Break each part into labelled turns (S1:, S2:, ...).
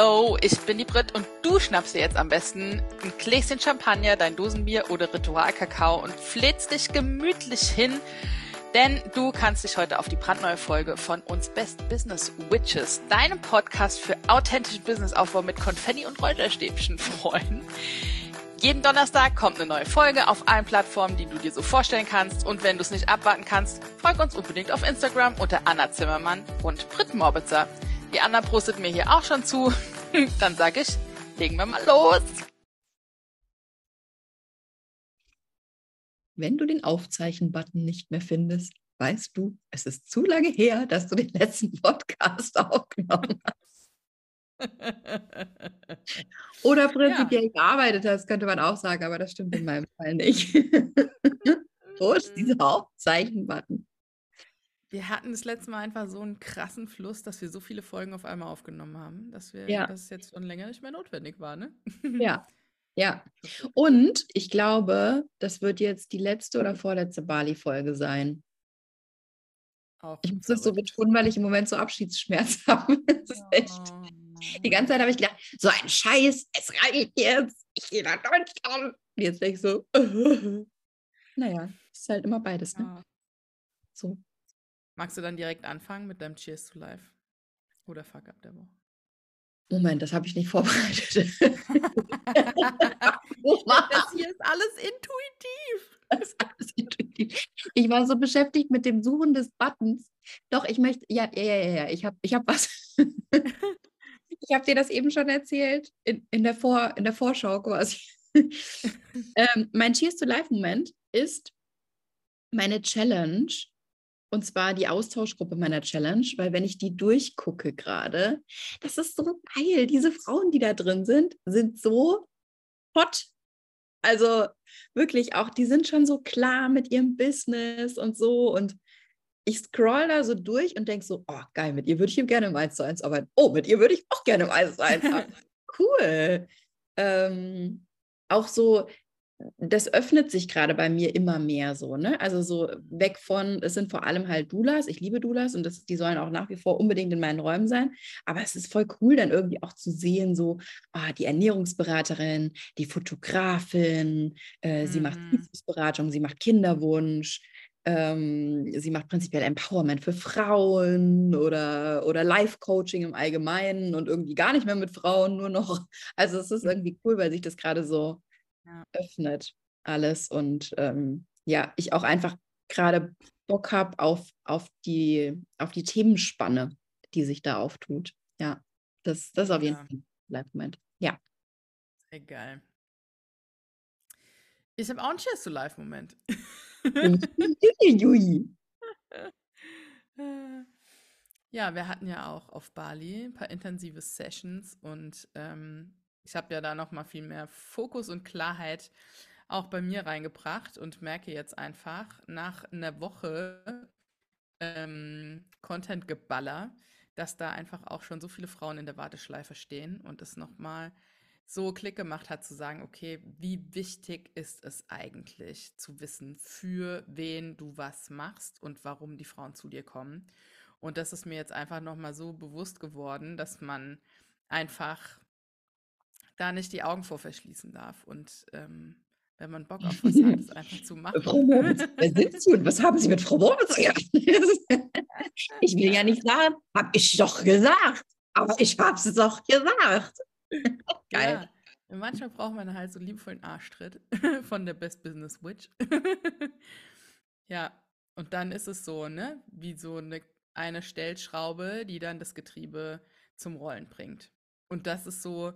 S1: Hallo, ich bin die Brit und du schnappst dir jetzt am besten ein Gläschen Champagner, dein Dosenbier oder Ritualkakao und flätst dich gemütlich hin, denn du kannst dich heute auf die brandneue Folge von uns Best Business Witches, deinem Podcast für authentischen Businessaufbau mit Konfetti und Räucherstäbchen freuen. Jeden Donnerstag kommt eine neue Folge auf allen Plattformen, die du dir so vorstellen kannst. Und wenn du es nicht abwarten kannst, folg uns unbedingt auf Instagram unter Anna Zimmermann und Brit Morbitzer. Die Anna prostet mir hier auch schon zu. Dann sag ich, legen wir mal los.
S2: Wenn du den Aufzeichen-Button nicht mehr findest, weißt du, es ist zu lange her, dass du den letzten Podcast aufgenommen hast. Oder prinzipiell ja. gearbeitet hast, könnte man auch sagen, aber das stimmt in meinem Fall nicht. Wo ist dieser Aufzeichen-Button?
S1: Wir hatten das letzte Mal einfach so einen krassen Fluss, dass wir so viele Folgen auf einmal aufgenommen haben, dass wir, ja. dass es jetzt schon länger nicht mehr notwendig war, ne?
S2: Ja. Ja. Und ich glaube, das wird jetzt die letzte oder vorletzte Bali-Folge sein. Auch ich muss das so betonen, weil ich im Moment so Abschiedsschmerz habe. Das ist echt. Oh. Die ganze Zeit habe ich gedacht, so ein Scheiß, es reicht jetzt. Ich gehe nach Deutschland. Und jetzt denke ich so, naja, ist halt immer beides, ne?
S1: So. Magst du dann direkt anfangen mit deinem Cheers to Life? Oder Fuck Up der Woche?
S2: Moment, das habe ich nicht vorbereitet. das
S1: hier ist alles intuitiv. Das ist alles
S2: intuitiv. Ich war so beschäftigt mit dem Suchen des Buttons. Doch, ich möchte, ja, ja, ja, ja, ich habe ich hab was. ich habe dir das eben schon erzählt, in, in, der, Vor, in der Vorschau quasi. ähm, mein Cheers to Life-Moment ist meine Challenge und zwar die Austauschgruppe meiner Challenge, weil wenn ich die durchgucke gerade, das ist so geil. Diese Frauen, die da drin sind, sind so hot. Also wirklich auch, die sind schon so klar mit ihrem Business und so. Und ich scroll da so durch und denke so, oh geil, mit ihr würde ich gerne im 1 zu 1 arbeiten. Oh, mit ihr würde ich auch gerne im 1 zu 1 arbeiten. cool. Ähm, auch so, das öffnet sich gerade bei mir immer mehr so, ne? Also so weg von, es sind vor allem halt Doulas, ich liebe Doulas und das, die sollen auch nach wie vor unbedingt in meinen Räumen sein. Aber es ist voll cool, dann irgendwie auch zu sehen, so, ah, die Ernährungsberaterin, die Fotografin, äh, mhm. sie macht mhm. Beratung, sie macht Kinderwunsch, ähm, sie macht prinzipiell Empowerment für Frauen oder, oder Life-Coaching im Allgemeinen und irgendwie gar nicht mehr mit Frauen, nur noch. Also es ist mhm. irgendwie cool, weil sich das gerade so ja. öffnet alles und ähm, ja, ich auch einfach gerade Bock habe auf, auf, die, auf die Themenspanne, die sich da auftut. Ja, das, das ist auf jeden ja. Fall ein Live-Moment. Ja.
S1: Sehr geil. Ich habe auch einen Cheers to Live-Moment. ja, wir hatten ja auch auf Bali ein paar intensive Sessions und ähm, ich habe ja da noch mal viel mehr Fokus und Klarheit auch bei mir reingebracht und merke jetzt einfach nach einer Woche ähm, Content-Geballer, dass da einfach auch schon so viele Frauen in der Warteschleife stehen und es noch mal so Klick gemacht hat zu sagen, okay, wie wichtig ist es eigentlich zu wissen, für wen du was machst und warum die Frauen zu dir kommen. Und das ist mir jetzt einfach noch mal so bewusst geworden, dass man einfach da nicht die Augen vor verschließen darf. Und ähm, wenn man Bock auf was hat, es einfach zu machen.
S2: Frau Moritz, wer sind Sie und was haben Sie mit Frau Moritz ich will ja nicht sagen, habe ich doch gesagt, aber ich habe es doch gesagt.
S1: Geil. Ja, manchmal braucht man halt so liebevollen Arschtritt von der Best Business Witch. ja, und dann ist es so, ne, wie so eine, eine Stellschraube, die dann das Getriebe zum Rollen bringt. Und das ist so,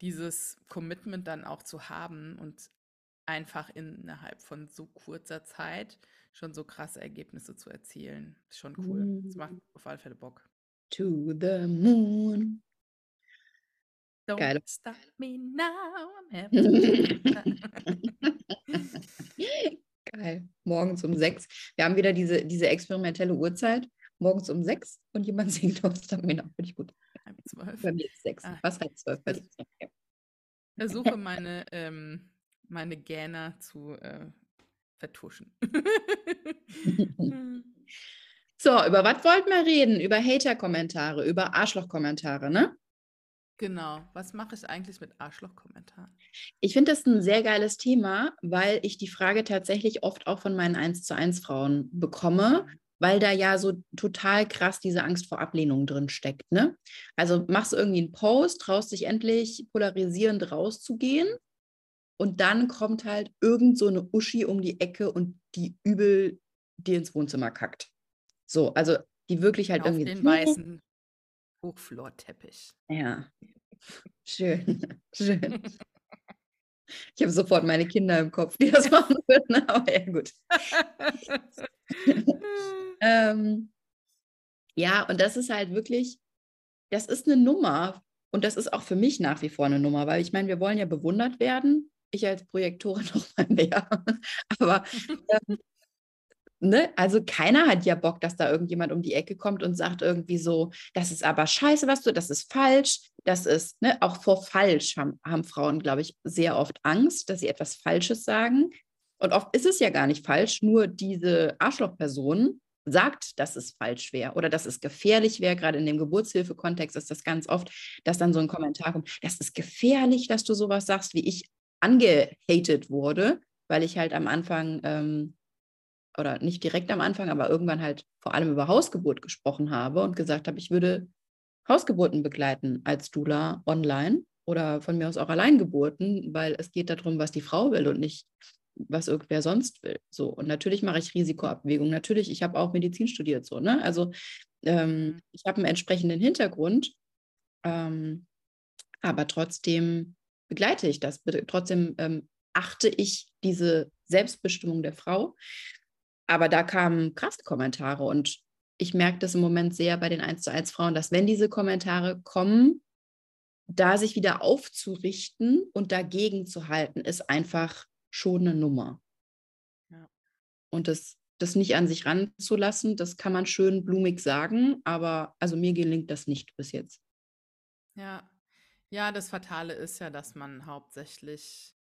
S1: dieses Commitment dann auch zu haben und einfach innerhalb von so kurzer Zeit schon so krasse Ergebnisse zu erzielen. Ist schon cool. Das macht auf alle Fälle Bock.
S2: To the moon.
S1: Don't Geil. stop me now.
S2: Geil. Morgens um sechs. Wir haben wieder diese, diese experimentelle Uhrzeit. Morgens um sechs und jemand singt Don't Stop Me Now. Finde ich gut halb zwölf. Bei mir ist sechs. Ah. Was halb zwölf bei dir?
S1: Versuche meine, ähm, meine Gähner zu äh, vertuschen.
S2: so, über was wollten wir reden? Über Hater-Kommentare, über Arschloch-Kommentare, ne?
S1: Genau. Was mache ich eigentlich mit Arschlochkommentaren?
S2: Ich finde das ein sehr geiles Thema, weil ich die Frage tatsächlich oft auch von meinen 1 zu 1 Frauen bekomme,
S1: Mhm.
S2: Weil da ja so total krass diese Angst vor Ablehnung drin steckt. Ne? Also machst du irgendwie einen Post, traust dich endlich polarisierend rauszugehen und dann kommt halt irgend so eine Uschi um die Ecke und die übel dir ins Wohnzimmer kackt. So, also die wirklich halt
S1: Auf
S2: irgendwie.
S1: den weißen Hochflorteppich.
S2: Ja, schön, schön. Ich habe sofort meine Kinder im Kopf, die das machen würden, aber ja, gut. ähm, ja, und das ist halt wirklich, das ist eine Nummer. Und das ist auch für mich nach wie vor eine Nummer, weil ich meine, wir wollen ja bewundert werden. Ich als Projektorin noch mal mehr. Aber ähm, ne, also keiner hat ja Bock, dass da irgendjemand um die Ecke kommt und sagt irgendwie so, das ist aber scheiße, was du, das ist falsch, das ist, ne, auch vor falsch haben, haben Frauen, glaube ich, sehr oft Angst, dass sie etwas Falsches sagen. Und oft ist es ja gar nicht falsch, nur diese Arschlochperson sagt, dass es falsch wäre oder dass es gefährlich wäre. Gerade in dem Geburtshilfe-Kontext ist das ganz oft, dass dann so ein Kommentar kommt, das ist gefährlich, dass du sowas sagst, wie ich angehatet wurde, weil ich halt am Anfang ähm, oder nicht direkt am Anfang, aber irgendwann halt vor allem über Hausgeburt gesprochen habe und gesagt habe, ich würde Hausgeburten begleiten als Dula online oder von mir aus auch Alleingeburten, weil es geht darum, was die Frau will und nicht, was irgendwer sonst will. So, und natürlich mache ich Risikoabwägung. Natürlich, ich habe auch Medizin studiert, so, ne? Also ähm,
S1: Mhm.
S2: ich habe einen entsprechenden Hintergrund, ähm, aber trotzdem begleite ich das. Trotzdem ähm, achte ich diese Selbstbestimmung der Frau. Aber da kamen krasse Kommentare und ich merke das im Moment sehr bei den 1 zu 1 Frauen, dass wenn diese Kommentare kommen, da sich wieder aufzurichten und dagegen zu halten, ist einfach schon eine Nummer.
S1: Ja.
S2: Und das, das nicht an sich ranzulassen, das kann man schön blumig sagen, aber also mir gelingt das nicht bis jetzt.
S1: Ja. Ja, das Fatale ist ja, dass man hauptsächlich,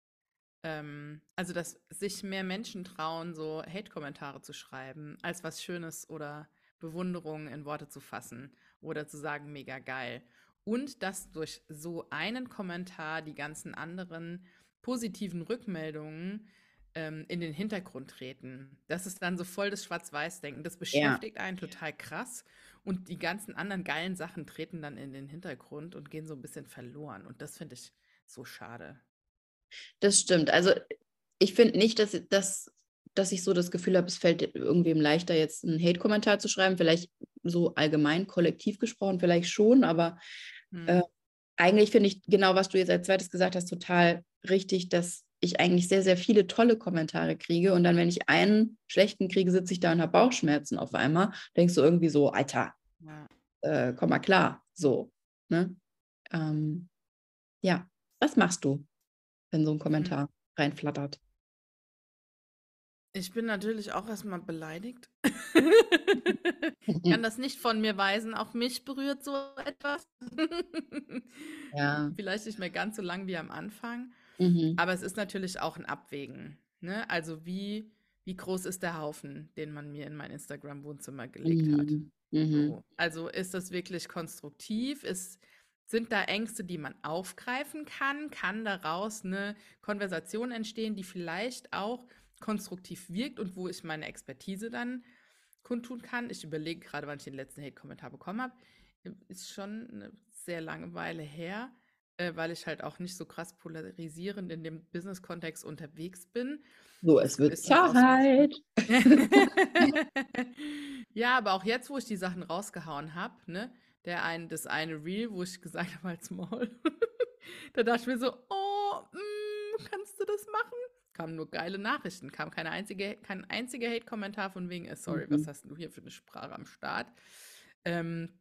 S1: ähm, also dass sich mehr Menschen trauen, so Hate-Kommentare zu schreiben, als was Schönes oder Bewunderung in Worte zu fassen oder zu sagen, mega geil. Und dass durch so einen Kommentar die ganzen anderen positiven Rückmeldungen ähm, in den Hintergrund treten. Das ist dann so voll das Schwarz-Weiß-Denken. Das beschäftigt einen total krass. Und die ganzen anderen geilen Sachen treten dann in den Hintergrund und gehen so ein bisschen verloren. Und das finde ich so schade.
S2: Das stimmt. Also ich finde nicht, dass, dass, dass ich so das Gefühl habe, es fällt irgendwem leichter, jetzt einen Hate-Kommentar zu schreiben. Vielleicht so allgemein, kollektiv gesprochen, vielleicht schon, aber
S1: Hm.
S2: äh, eigentlich finde ich genau, was du jetzt als zweites gesagt hast, total richtig, dass ich eigentlich sehr, sehr viele tolle Kommentare kriege. Und dann, wenn ich einen schlechten kriege, sitze ich da und habe Bauchschmerzen auf einmal. Denkst du irgendwie so, Alter,
S1: Ja.
S2: äh, komm mal klar. So. Ne? Ähm, ja, was machst du, wenn so ein Kommentar reinflattert?
S1: Ich bin natürlich auch erstmal beleidigt. Kann das nicht von mir weisen. Auch mich berührt so etwas.
S2: Ja.
S1: Vielleicht nicht mehr ganz so lang wie am Anfang.
S2: Mhm.
S1: Aber es ist natürlich auch ein Abwägen. Ne? Also wie, wie groß ist der Haufen, den man mir in mein Instagram-Wohnzimmer gelegt hat?
S2: Mhm. Mhm.
S1: So. Also ist das wirklich konstruktiv? Ist, sind da Ängste, die man aufgreifen kann? Kann daraus eine Konversation entstehen, die vielleicht auch konstruktiv wirkt und wo ich meine Expertise dann kundtun kann? Ich überlege gerade, wann ich den letzten Hate-Kommentar bekommen habe. Ist schon eine sehr lange Weile her, äh, weil ich halt auch nicht so krass polarisierend in dem Business-Kontext unterwegs bin.
S2: So, es wird Zeit.
S1: ja, aber auch jetzt, wo ich die Sachen rausgehauen habe, ne, der ein, das eine Reel, wo ich gesagt habe, als Maul, da dachte ich mir so, oh, mm, kannst du das machen? Kamen nur geile Nachrichten, kam keine einzige, kein einziger Hate-Kommentar von wegen, äh, sorry, was
S2: Mhm.
S1: hast du hier für eine Sprache am Start? Ähm,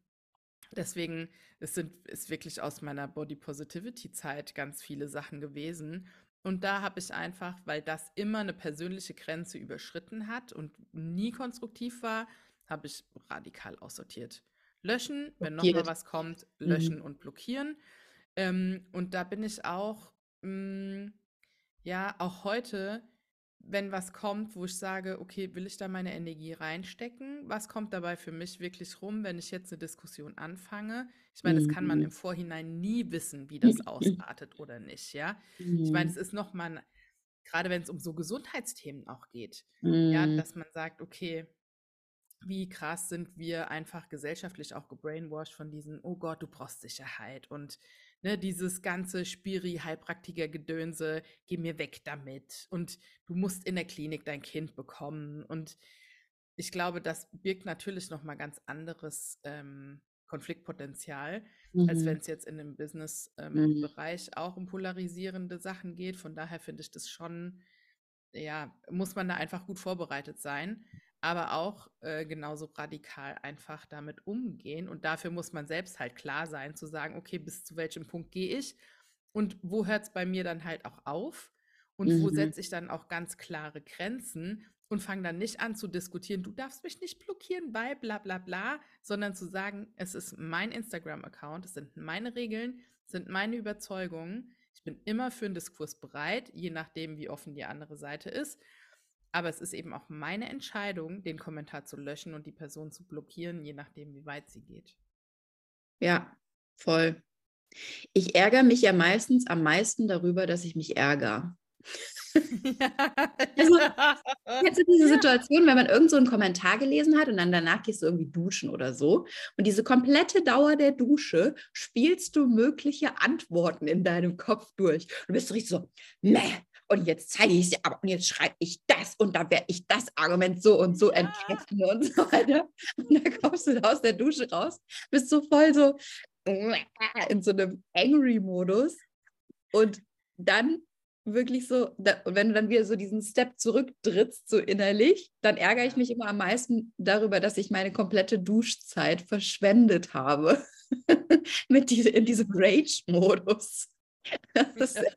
S1: deswegen, es sind, ist wirklich aus meiner Body Positivity-Zeit ganz viele Sachen gewesen. Und da habe ich einfach, weil das immer eine persönliche Grenze überschritten hat und nie konstruktiv war, habe ich radikal aussortiert. Löschen, wenn noch mal
S2: Blockiert.
S1: was kommt,
S2: Mhm.
S1: löschen und blockieren. Ähm, und da bin ich auch, mm, ja, auch heute wenn was kommt, wo ich sage, okay, will ich da meine Energie reinstecken? Was kommt dabei für mich wirklich rum, wenn ich jetzt eine Diskussion anfange? Ich meine, das kann man
S2: Mhm.
S1: im Vorhinein nie wissen, wie das ausartet oder nicht, ja? Ich meine, es
S2: Mhm.
S1: ist noch mal gerade wenn es um so Gesundheitsthemen auch geht, ja,
S2: Mhm.
S1: dass man sagt: „Okay, wie krass sind wir einfach gesellschaftlich auch gebrainwashed von diesen: ‚Oh Gott, du brauchst Sicherheit.‘ Und, ne, dieses ganze Spiri-Heilpraktiker-Gedönse: ‚Geh mir weg damit und du musst in der Klinik dein Kind bekommen.‘“ Und ich glaube, das birgt natürlich noch mal ganz anderes, ähm, Konfliktpotenzial, als
S2: Mhm.
S1: wenn's jetzt in 'nem Business ähm,
S2: Mhm.
S1: Auch um polarisierende Sachen geht. Von daher finde ich das schon ja, muss man da einfach gut vorbereitet sein, aber auch, äh, genauso radikal einfach damit umgehen. Und dafür muss man selbst halt klar sein, zu sagen: „Okay, bis zu welchem Punkt gehe ich und wo hört's bei mir dann halt auch auf und wo
S2: Mhm.
S1: setze ich dann auch ganz klare Grenzen und fange dann nicht an zu diskutieren: ‚Du darfst mich nicht blockieren, weil bla bla bla‘“, sondern zu sagen: „Es ist mein Instagram-Account, es sind meine Regeln, es sind meine Überzeugungen. Ich bin immer für 'n Diskurs bereit, je nachdem, wie offen die andere Seite ist. Aber es ist eben auch meine Entscheidung, den Kommentar zu löschen und die Person zu blockieren, je nachdem, wie weit sie geht.“
S2: Ja, voll. Ich ärgere mich ja meistens am meisten darüber, dass ich mich ärgere. Also,
S1: Ja.
S2: kennst du diese
S1: Ja.
S2: Situation, wenn man irgend so 'n Kommentar gelesen hat und dann danach gehst du irgendwie duschen oder so und diese komplette Dauer der Dusche spielst du mögliche Antworten in deinem Kopf durch. Du bist so richtig so: „Mäh, und jetzt zeige ich's dir aber und jetzt schreibe ich das und da werde ich das Argument so und so
S1: Ja.
S2: entkräften“ und so weiter. Und dann kommst du da aus der Dusche raus, bist so voll so in so 'nem Angry-Modus und dann wirklich so da wenn du dann wieder so diesen Step zurücktrittst, so innerlich, dann ärgere ich mich immer am meisten darüber, dass ich meine komplette Duschzeit verschwendet habe mit diese in diesem Rage-Modus. Das ist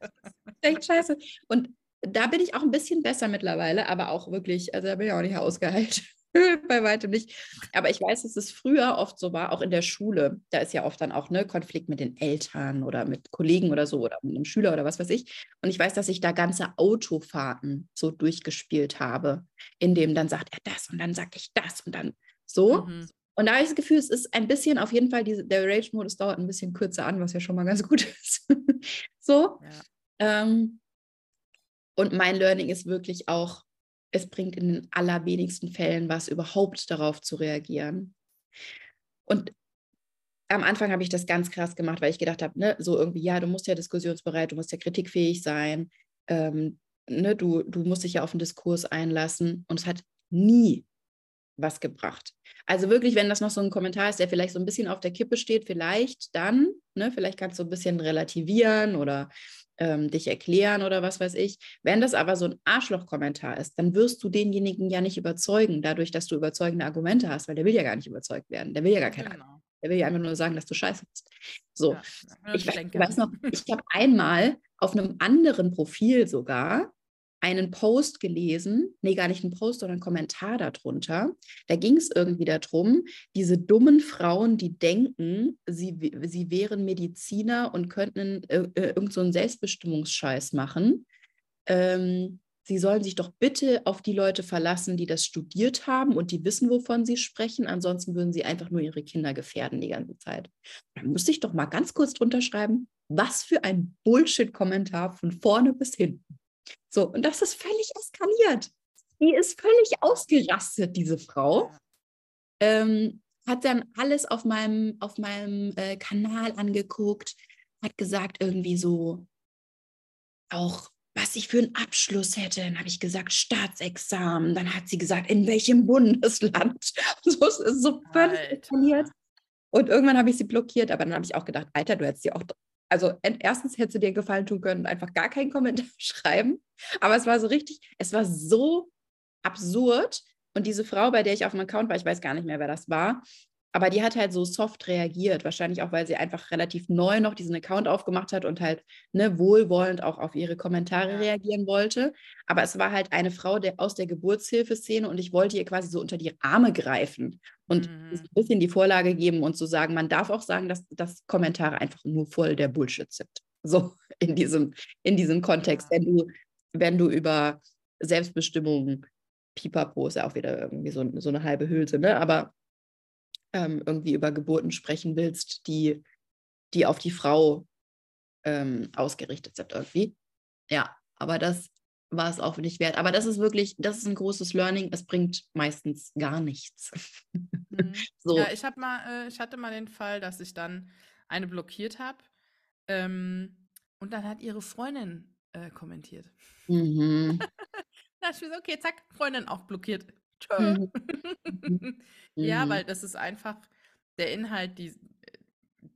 S2: echt scheiße. Und da bin ich auch 'n bisschen besser mittlerweile, aber auch wirklich also, da bin ich auch nicht ausgeheilt. Bei weitem nicht. Aber ich weiß, dass es früher oft so war, auch in der Schule. Da ist ja oft dann auch, ne, Konflikt mit den Eltern oder mit Kollegen oder so oder mit 'nem Schüler oder was weiß ich. Und ich weiß, dass ich da ganze Autofahrten so durchgespielt habe, in dem dann sagt er das und dann sage ich das und dann so.
S1: Mhm.
S2: Und da habe ich das Gefühl, es ist ein bisschen auf jeden Fall diese der Rage-Modus dauert 'n bisschen kürzer an, was ja schon mal ganz gut ist. So.
S1: Ja.
S2: Ähm und mein Learning ist wirklich auch, es bringt in den allerwenigsten Fällen was, überhaupt darauf zu reagieren. Und am Anfang habe ich das ganz krass gemacht, weil ich gedacht habe, ne, so irgendwie: „Ja, du musst ja diskussionsbereit, du musst ja kritikfähig sein, ähm, ne, du du musst dich ja auf 'n Diskurs einlassen.“ Und es hat nie was gebracht. Also, wirklich, wenn das noch so 'n Kommentar ist, der vielleicht so 'n bisschen auf der Kippe steht, vielleicht dann, ne, vielleicht kannst du 'n bisschen relativieren oder, ähm, dich erklären oder was weiß ich. Wenn das aber so 'n Arschloch-Kommentar ist, dann wirst du denjenigen ja nicht überzeugen, dadurch, dass du überzeugende Argumente hast, weil der will ja gar nicht überzeugt werden. Der will ja gar keine
S1: Genau.
S2: der will ja einfach nur sagen, dass du scheiße bist. So.
S1: Ja,
S2: Ich
S1: stänkern.
S2: weiß noch, ich habe einmal auf 'nem anderen Profil sogar einen Post gelesen ne, gar nicht 'n Post, sondern 'n Kommentar da drunter. Da ging's irgendwie da drum, diese dummen Frauen, die denken, sie sie wären Mediziner und könnten, äh, äh, irgend so Selbstbestimmungsscheiß machen. Ähm, sie sollen sich doch bitte auf die Leute verlassen, die das studiert haben und die wissen, wovon sie sprechen. Ansonsten würden sie einfach nur ihre Kinder gefährden die ganze Zeit. Da musste ich doch mal ganz kurz drunter schreiben: „Was für ein Bullshit-Kommentar von vorne bis hinten.“ So, und das ist völlig eskaliert. Die ist völlig ausgerastet, diese Frau. Ähm, hat dann alles auf meinem auf meinem, äh, Kanal angeguckt, hat gesagt irgendwie so auch, was ich für 'n Abschluss hätte. Dann habe ich gesagt: „Staatsexamen.“ Dann hat sie gesagt: „In welchem Bundesland?“ So, ist so völlig eskaliert. Und irgendwann habe ich sie blockiert, aber dann habe ich auch gedacht: „Alter, du hättest dir auch also, en erstens hättest du dir Gefallen tun können einfach gar keinen Kommentar schreiben.“ Aber es war so richtig es war so absurd. Und diese Frau, bei der ich auf'm Account war, ich weiß gar nicht mehr, wer das war, aber die hat halt so soft reagiert. Wahrscheinlich auch, weil sie einfach relativ neu noch diesen Account aufgemacht hat und halt, ne, wohlwollend auch auf ihre Kommentare
S1: Ja.
S2: reagieren wollte. Aber es war halt eine Frau, der aus der Geburtshilfeszene und ich wollte ihr quasi so unter die Arme greifen und so
S1: Mhm.
S2: 'n bisschen die Vorlage geben und zu sagen, man darf auch sagen, dass dass Kommentare einfach nur voll der Bullshit sind. So in diesem in diesem Kontext.
S1: Ja.
S2: Wenn du wenn du über Selbstbestimmung, Pipapo ist ja auch wieder irgendwie so, so eine halbe Hülse, ne? Aber ähm, irgendwie über Geburten sprechen willst, die, die auf die Frau ähm, ausgerichtet sind irgendwie. Ja, aber das war es auch nicht wert. Aber das ist wirklich, das ist ein großes Learning. Es bringt meistens gar nichts.
S1: Mhm. so. Ja, ich habe mal, äh, ich hatte mal den Fall, dass ich dann eine blockiert habe ähm, und dann hat ihre Freundin äh, kommentiert. Mhm. da ist mir so, okay, zack, Freundin auch blockiert. Tschö. Mhm. ja, mhm. weil das ist einfach der Inhalt die,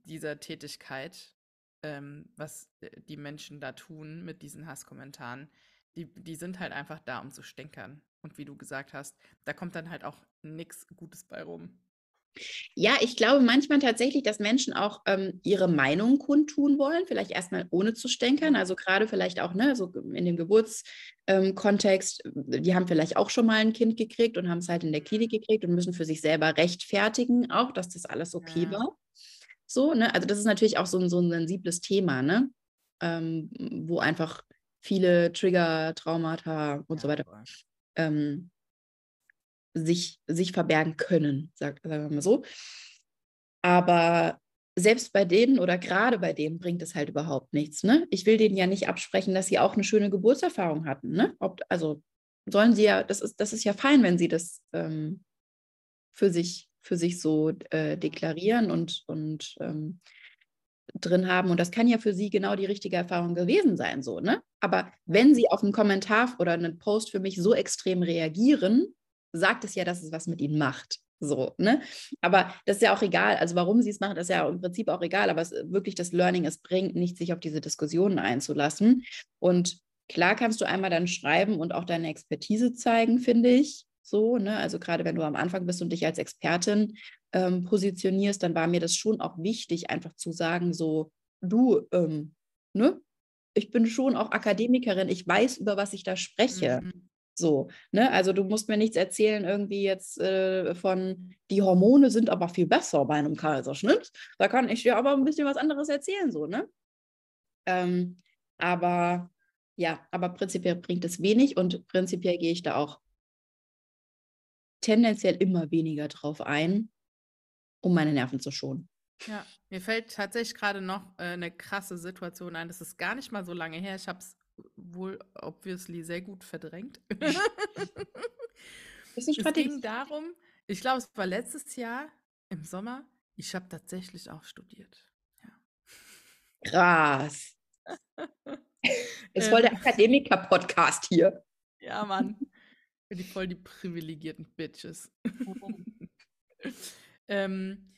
S1: dieser Tätigkeit, ähm, was äh, die Menschen da tun mit diesen Hasskommentaren. Die, die sind halt einfach da, um zu stänkern. Und wie du gesagt hast, da kommt dann halt auch nichts Gutes bei rum.
S2: Ja, ich glaube manchmal tatsächlich, dass Menschen auch ähm, ihre Meinung kundtun wollen, vielleicht erstmal ohne zu stänkern. Also gerade vielleicht auch ne, so in dem Geburtskontext, ähm, die haben vielleicht auch schon mal ein Kind gekriegt und haben es halt in der Klinik gekriegt und müssen für sich selber rechtfertigen, auch, dass das alles okay ja. war. So, ne? Also das ist natürlich auch so ein, so ein sensibles Thema, ne? Ähm, wo einfach viele Trigger, Traumata und ja, so weiter sich, sich verbergen können, sagen wir mal so. Aber selbst bei denen oder gerade bei denen bringt es halt überhaupt nichts. Ne? Ich will denen ja nicht absprechen, dass sie auch eine schöne Geburtserfahrung hatten. Ne? Ob, also sollen sie ja, das ist, das ist ja fein, wenn sie das ähm, für, sich, für sich so äh, deklarieren und, und ähm, drin haben. Und das kann ja für sie genau die richtige Erfahrung gewesen sein, so, ne? Aber wenn sie auf einen Kommentar oder einen Post für mich so extrem reagieren, sagt es ja, dass es was mit ihnen macht. So, ne? Aber das ist ja auch egal. Also warum sie es machen, ist ja im Prinzip auch egal. Aber es wirklich das Learning, es bringt nicht, sich auf diese Diskussionen einzulassen. Und klar kannst du einmal dann schreiben und auch deine Expertise zeigen, finde ich. So, ne? Also gerade wenn du am Anfang bist und dich als Expertin ähm, positionierst, dann war mir das schon auch wichtig, einfach zu sagen, so, du, ähm, ne? Ich bin schon auch Akademikerin, ich weiß, über was ich da spreche. Mhm. So, ne? Also du musst mir nichts erzählen, irgendwie jetzt äh, von, die Hormone sind aber viel besser bei einem Kaiserschnitt. Da kann ich dir aber ein bisschen was anderes erzählen, so, ne? Ähm, aber ja, aber prinzipiell bringt es wenig und prinzipiell gehe ich da auch tendenziell immer weniger drauf ein, um meine Nerven zu schonen.
S1: Ja, mir fällt tatsächlich gerade noch äh, eine krasse Situation ein. Das ist gar nicht mal so lange her. Ich habe es wohl obviously sehr gut verdrängt. es ging darum, ich glaube, es war letztes Jahr im Sommer. Ich habe tatsächlich auch studiert. Ja.
S2: Krass. Ist voll der ähm. Akademiker-Podcast hier.
S1: Ja, Mann. Für die voll die privilegierten Bitches. ähm,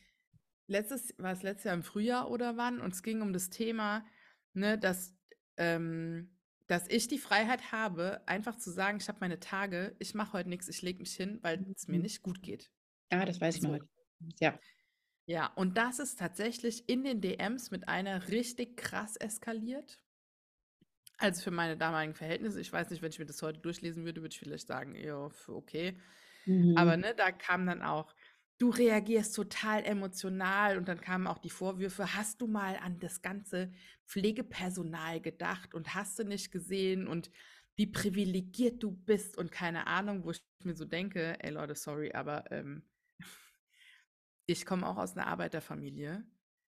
S1: letztes, war es letztes Jahr im Frühjahr oder wann? Und es ging um das Thema, ne, dass ähm, dass ich die Freiheit habe, einfach zu sagen, ich habe meine Tage, ich mache heute nichts, ich lege mich hin, weil es mir mhm. nicht gut geht.
S2: Ja, das weiß ich noch. Ja.
S1: Ja, und das ist tatsächlich in den DMs mit einer richtig krass eskaliert. Also für meine damaligen Verhältnisse, ich weiß nicht, wenn ich mir das heute durchlesen würde, würde ich vielleicht sagen, ja, okay. Mhm. Aber ne, da kam dann auch, du reagierst total emotional und dann kamen auch die Vorwürfe, hast du mal an das ganze Pflegepersonal gedacht und hast du nicht gesehen und wie privilegiert du bist und keine Ahnung, wo ich mir so denke, ey Leute, sorry, aber ähm, ich komme auch aus einer Arbeiterfamilie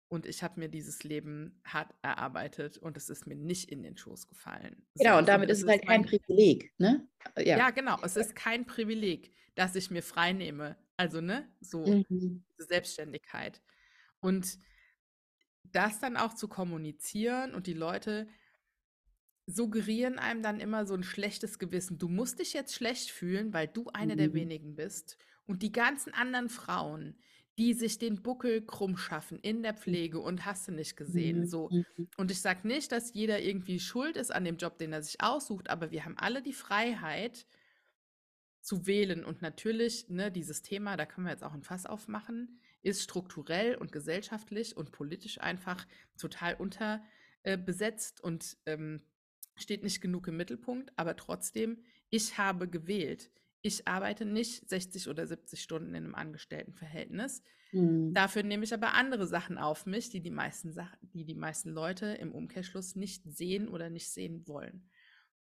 S1: und ich habe mir dieses Leben hart erarbeitet und es ist mir nicht in den Schoß gefallen.
S2: Genau, so, und damit ist es halt kein Privileg, ne?
S1: Ja. ja, genau, es ist kein Privileg, dass ich mir frei nehme, also, ne, so mhm. Selbstständigkeit. Und das dann auch zu kommunizieren und die Leute suggerieren einem dann immer so ein schlechtes Gewissen. Du musst dich jetzt schlecht fühlen, weil du eine mhm. der wenigen bist. Und die ganzen anderen Frauen, die sich den Buckel krumm schaffen in der Pflege und hast du nicht gesehen. Mhm. So. Mhm. Und ich sage nicht, dass jeder irgendwie schuld ist an dem Job, den er sich aussucht, aber wir haben alle die Freiheit, zu wählen. Und natürlich, ne, dieses Thema, da können wir jetzt auch ein Fass aufmachen, ist strukturell und gesellschaftlich und politisch einfach total unterbesetzt äh, und ähm, steht nicht genug im Mittelpunkt. Aber trotzdem, ich habe gewählt. Ich arbeite nicht 60 oder 70 Stunden in einem Angestelltenverhältnis. Mhm. Dafür nehme ich aber andere Sachen auf mich, die die meisten, Sachen, die die meisten Leute im Umkehrschluss nicht sehen oder nicht sehen wollen.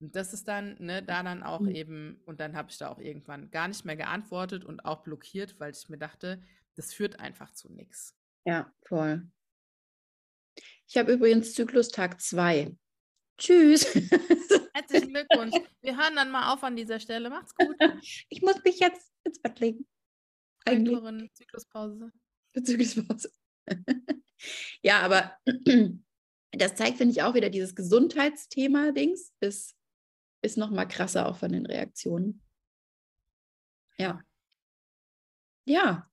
S1: Und das ist dann, ne, da dann auch
S2: Mhm.
S1: eben, und dann habe ich da auch irgendwann gar nicht mehr geantwortet und auch blockiert, weil ich mir dachte, das führt einfach zu nichts.
S2: Ja, voll. Ich habe übrigens Zyklustag 2. Tschüss.
S1: Herzlichen Glückwunsch. Wir hören dann mal auf an dieser Stelle. Macht's gut.
S2: Ich muss mich jetzt ins Bett legen. Eigentlich.
S1: Zykluspause.
S2: Zykluspause. ja, aber das zeigt, finde ich, auch wieder dieses Gesundheitsthema-Dings ist, ist noch mal krasser auch von den Reaktionen. Ja. Ja.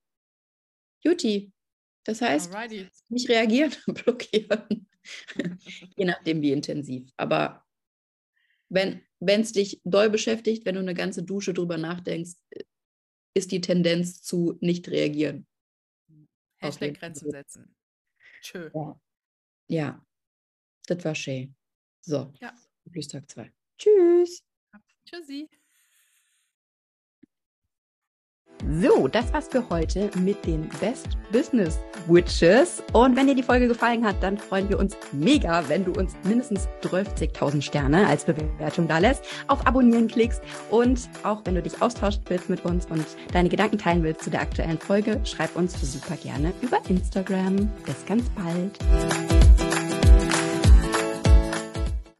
S2: Juti. Das heißt,
S1: Alrighty.
S2: nicht reagieren, blockieren. Je nachdem, wie intensiv. Aber wenn es dich doll beschäftigt, wenn du eine ganze Dusche drüber nachdenkst, ist die Tendenz zu nicht reagieren.
S1: Hashtag. Grenzen setzen. Tschö.
S2: Ja. Ja, das war schön. So,
S1: Ja.
S2: Tag 2. Tschüss.
S1: Tschüssi.
S3: So, das war's für heute mit den Best Business Witches. Und wenn dir die Folge gefallen hat, dann freuen wir uns mega, wenn du uns mindestens 12.000 Sterne als Bewertung da lässt, auf Abonnieren klickst und auch wenn du dich austauschen willst mit uns und deine Gedanken teilen willst zu der aktuellen Folge, schreib uns super gerne über Instagram. Bis ganz bald.